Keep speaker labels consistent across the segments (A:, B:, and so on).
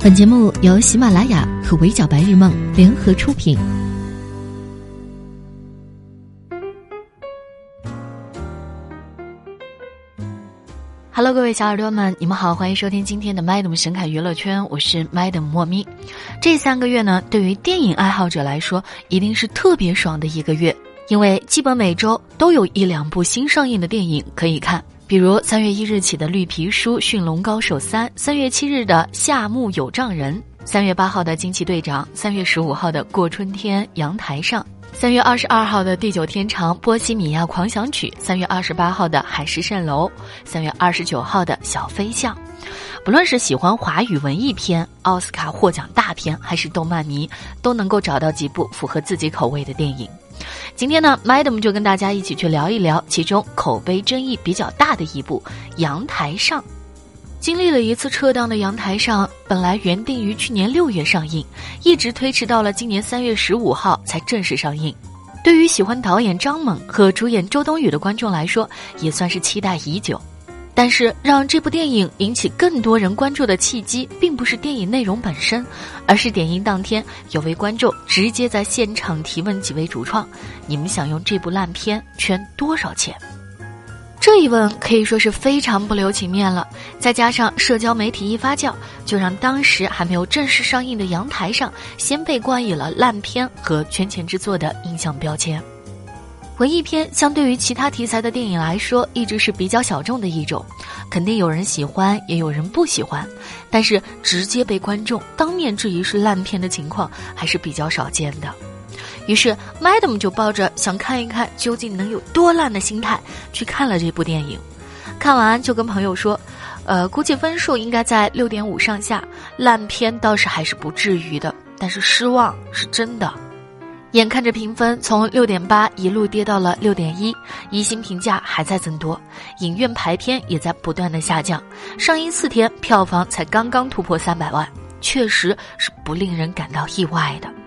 A: 本节目由喜马拉雅和围剿白日梦联合出品。Hello，各位小耳朵们，你们好，欢迎收听今天的 Madam 神侃娱乐圈，我是 Madam 莫咪。这三个月呢，对于电影爱好者来说，一定是特别爽的一个月，因为基本每周都有一两部新上映的电影可以看。比如三月一日起的《绿皮书驯龙高手三》，三月七日的《夏目友丈人》，三月八号的《惊奇队长》，三月十五号的《过春天阳台上》，三月二十二号的《地久天长波西米亚狂想曲》，三月二十八号的《海市蜃楼》，三月二十九号的《小飞象》。不论是喜欢华语文艺片、奥斯卡获奖大片，还是动漫迷，都能够找到几部符合自己口味的电影。今天呢，Madam 就跟大家一起去聊一聊其中口碑争议比较大的一部《阳台上》。经历了一次撤档的《阳台上》，本来原定于去年六月上映，一直推迟到了今年三月十五号才正式上映。对于喜欢导演张猛和主演周冬雨的观众来说，也算是期待已久。但是，让这部电影引起更多人关注的契机，并不是电影内容本身，而是点映当天有位观众直接在现场提问几位主创：“你们想用这部烂片圈多少钱？”这一问可以说是非常不留情面了。再加上社交媒体一发酵，就让当时还没有正式上映的《阳台上》先被冠以了烂片和圈钱之作的印象标签。文艺片相对于其他题材的电影来说，一直是比较小众的一种，肯定有人喜欢，也有人不喜欢。但是直接被观众当面质疑是烂片的情况还是比较少见的。于是，Madam 就抱着想看一看究竟能有多烂的心态去看了这部电影。看完就跟朋友说：“呃，估计分数应该在六点五上下，烂片倒是还是不至于的，但是失望是真的。”眼看着评分从六点八一路跌到了六点一，一星评价还在增多，影院排片也在不断的下降，上映四天票房才刚刚突破三百万，确实是不令人感到意外的。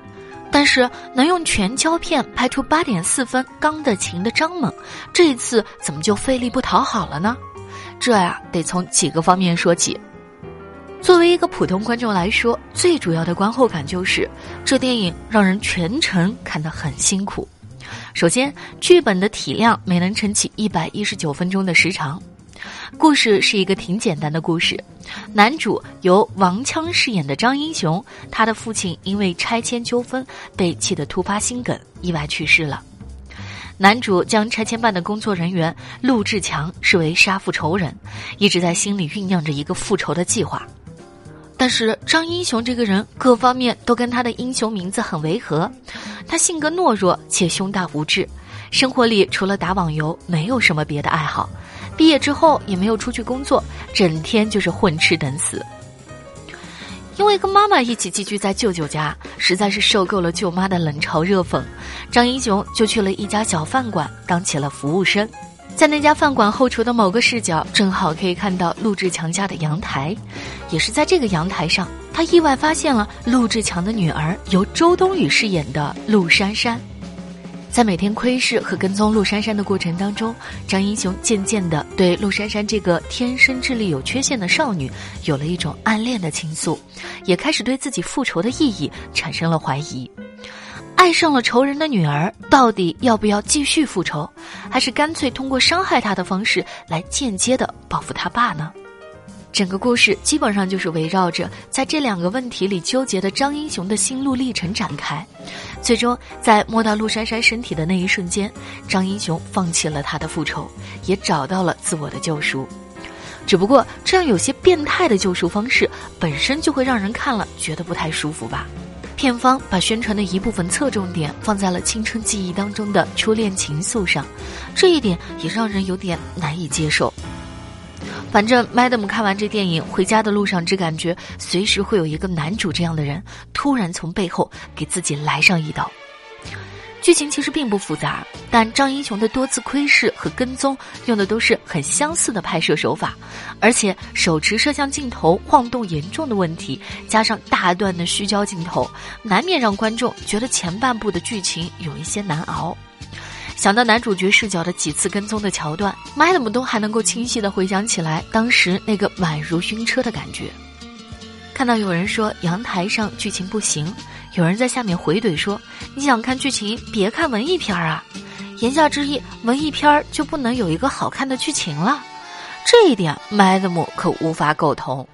A: 但是能用全胶片拍出八点四分刚的情的张猛，这一次怎么就费力不讨好了呢？这呀得从几个方面说起。作为一个普通观众来说，最主要的观后感就是这电影让人全程看得很辛苦。首先，剧本的体量没能撑起一百一十九分钟的时长。故事是一个挺简单的故事，男主由王锵饰演的张英雄，他的父亲因为拆迁纠纷被气得突发心梗，意外去世了。男主将拆迁办的工作人员陆志强视为杀父仇人，一直在心里酝酿着一个复仇的计划。但是张英雄这个人各方面都跟他的英雄名字很违和，他性格懦弱且胸大无志，生活里除了打网游没有什么别的爱好，毕业之后也没有出去工作，整天就是混吃等死。因为跟妈妈一起寄居在舅舅家，实在是受够了舅妈的冷嘲热讽，张英雄就去了一家小饭馆当起了服务生。在那家饭馆后厨的某个视角，正好可以看到陆志强家的阳台，也是在这个阳台上，他意外发现了陆志强的女儿，由周冬雨饰演的陆珊珊。在每天窥视和跟踪陆珊珊的过程当中，张英雄渐渐的对陆珊珊这个天生智力有缺陷的少女，有了一种暗恋的情愫，也开始对自己复仇的意义产生了怀疑。爱上了仇人的女儿，到底要不要继续复仇，还是干脆通过伤害他的方式来间接的报复他爸呢？整个故事基本上就是围绕着在这两个问题里纠结的张英雄的心路历程展开。最终，在摸到陆珊珊身体的那一瞬间，张英雄放弃了他的复仇，也找到了自我的救赎。只不过，这样有些变态的救赎方式，本身就会让人看了觉得不太舒服吧。片方把宣传的一部分侧重点放在了青春记忆当中的初恋情愫上，这一点也让人有点难以接受。反正 Madam 看完这电影回家的路上，只感觉随时会有一个男主这样的人突然从背后给自己来上一刀。剧情其实并不复杂，但张英雄的多次窥视和跟踪用的都是很相似的拍摄手法，而且手持摄像镜头晃动严重的问题，加上大段的虚焦镜头，难免让观众觉得前半部的剧情有一些难熬。想到男主角视角的几次跟踪的桥段，麦德姆都还能够清晰的回想起来当时那个宛如晕车的感觉。看到有人说阳台上剧情不行，有人在下面回怼说：“你想看剧情，别看文艺片儿啊。”言下之意，文艺片就不能有一个好看的剧情了。这一点，Madam 可无法苟同。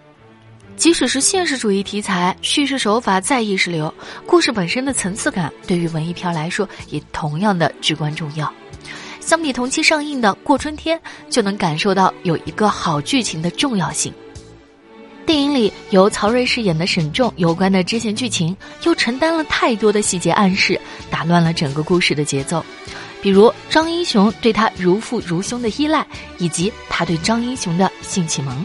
A: 即使是现实主义题材，叙事手法再意识流，故事本身的层次感对于文艺片来说也同样的至关重要。相比同期上映的《过春天》，就能感受到有一个好剧情的重要性。电影里由曹睿饰演的沈重有关的支线剧情，又承担了太多的细节暗示，打乱了整个故事的节奏。比如张英雄对他如父如兄的依赖，以及他对张英雄的性启蒙。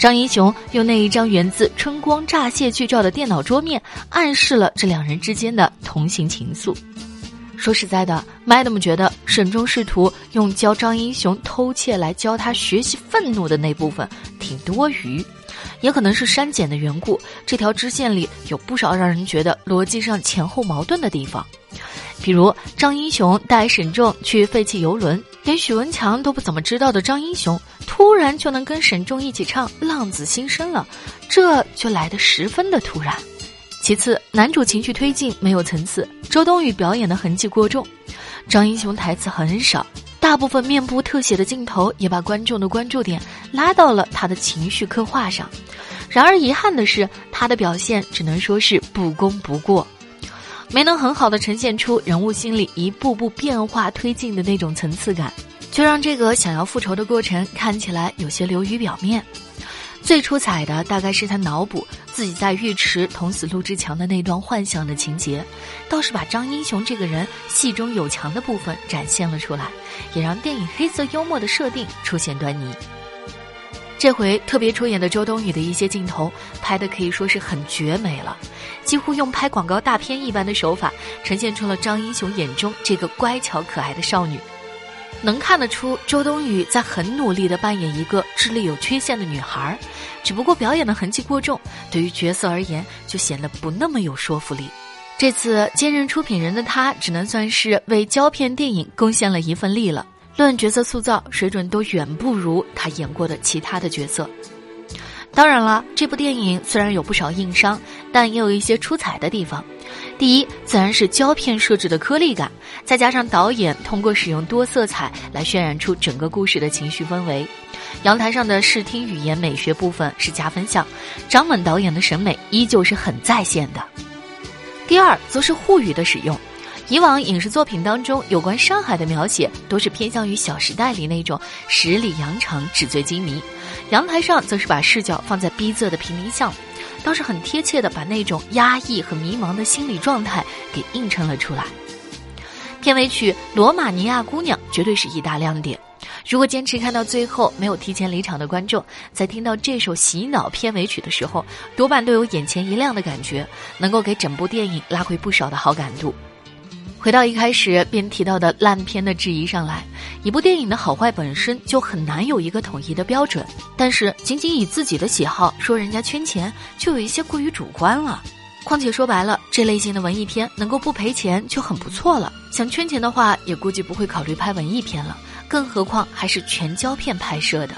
A: 张英雄用那一张源自春光乍泄剧照的电脑桌面，暗示了这两人之间的同行情愫。说实在的，Madam 觉得沈中试图用教张英雄偷窃来教他学习愤怒的那部分挺多余，也可能是删减的缘故。这条支线里有不少让人觉得逻辑上前后矛盾的地方，比如张英雄带沈重去废弃游轮。连许文强都不怎么知道的张英雄，突然就能跟沈重一起唱《浪子心声》了，这就来得十分的突然。其次，男主情绪推进没有层次，周冬雨表演的痕迹过重，张英雄台词很少，大部分面部特写的镜头也把观众的关注点拉到了他的情绪刻画上。然而遗憾的是，他的表现只能说是不功不过。没能很好的呈现出人物心理一步步变化推进的那种层次感，就让这个想要复仇的过程看起来有些流于表面。最出彩的大概是他脑补自己在浴池捅死陆志强的那段幻想的情节，倒是把张英雄这个人戏中有强的部分展现了出来，也让电影黑色幽默的设定出现端倪。这回特别出演的周冬雨的一些镜头拍的可以说是很绝美了，几乎用拍广告大片一般的手法呈现出了张英雄眼中这个乖巧可爱的少女。能看得出周冬雨在很努力的扮演一个智力有缺陷的女孩，只不过表演的痕迹过重，对于角色而言就显得不那么有说服力。这次兼任出品人的她，只能算是为胶片电影贡献了一份力了。论角色塑造水准都远不如他演过的其他的角色。当然了，这部电影虽然有不少硬伤，但也有一些出彩的地方。第一，自然是胶片设置的颗粒感，再加上导演通过使用多色彩来渲染出整个故事的情绪氛围。阳台上的视听语言美学部分是加分项，张猛导演的审美依旧是很在线的。第二，则是沪语的使用。以往影视作品当中有关上海的描写，都是偏向于《小时代》里那种十里洋场、纸醉金迷；阳台上则是把视角放在逼仄的平民巷，倒是很贴切的把那种压抑和迷茫的心理状态给映衬了出来。片尾曲《罗马尼亚姑娘》绝对是一大亮点。如果坚持看到最后没有提前离场的观众，在听到这首洗脑片尾曲的时候，多半都有眼前一亮的感觉，能够给整部电影拉回不少的好感度。回到一开始便提到的烂片的质疑上来，一部电影的好坏本身就很难有一个统一的标准，但是仅仅以自己的喜好说人家圈钱，就有一些过于主观了。况且说白了，这类型的文艺片能够不赔钱就很不错了。想圈钱的话，也估计不会考虑拍文艺片了，更何况还是全胶片拍摄的。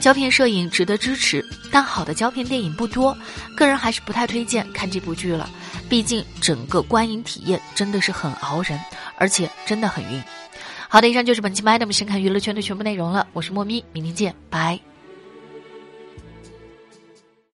A: 胶片摄影值得支持，但好的胶片电影不多，个人还是不太推荐看这部剧了。毕竟整个观影体验真的是很熬人，而且真的很晕。好的，以上就是本期 Madam 深看娱乐圈的全部内容了，我是莫咪，明天见，拜。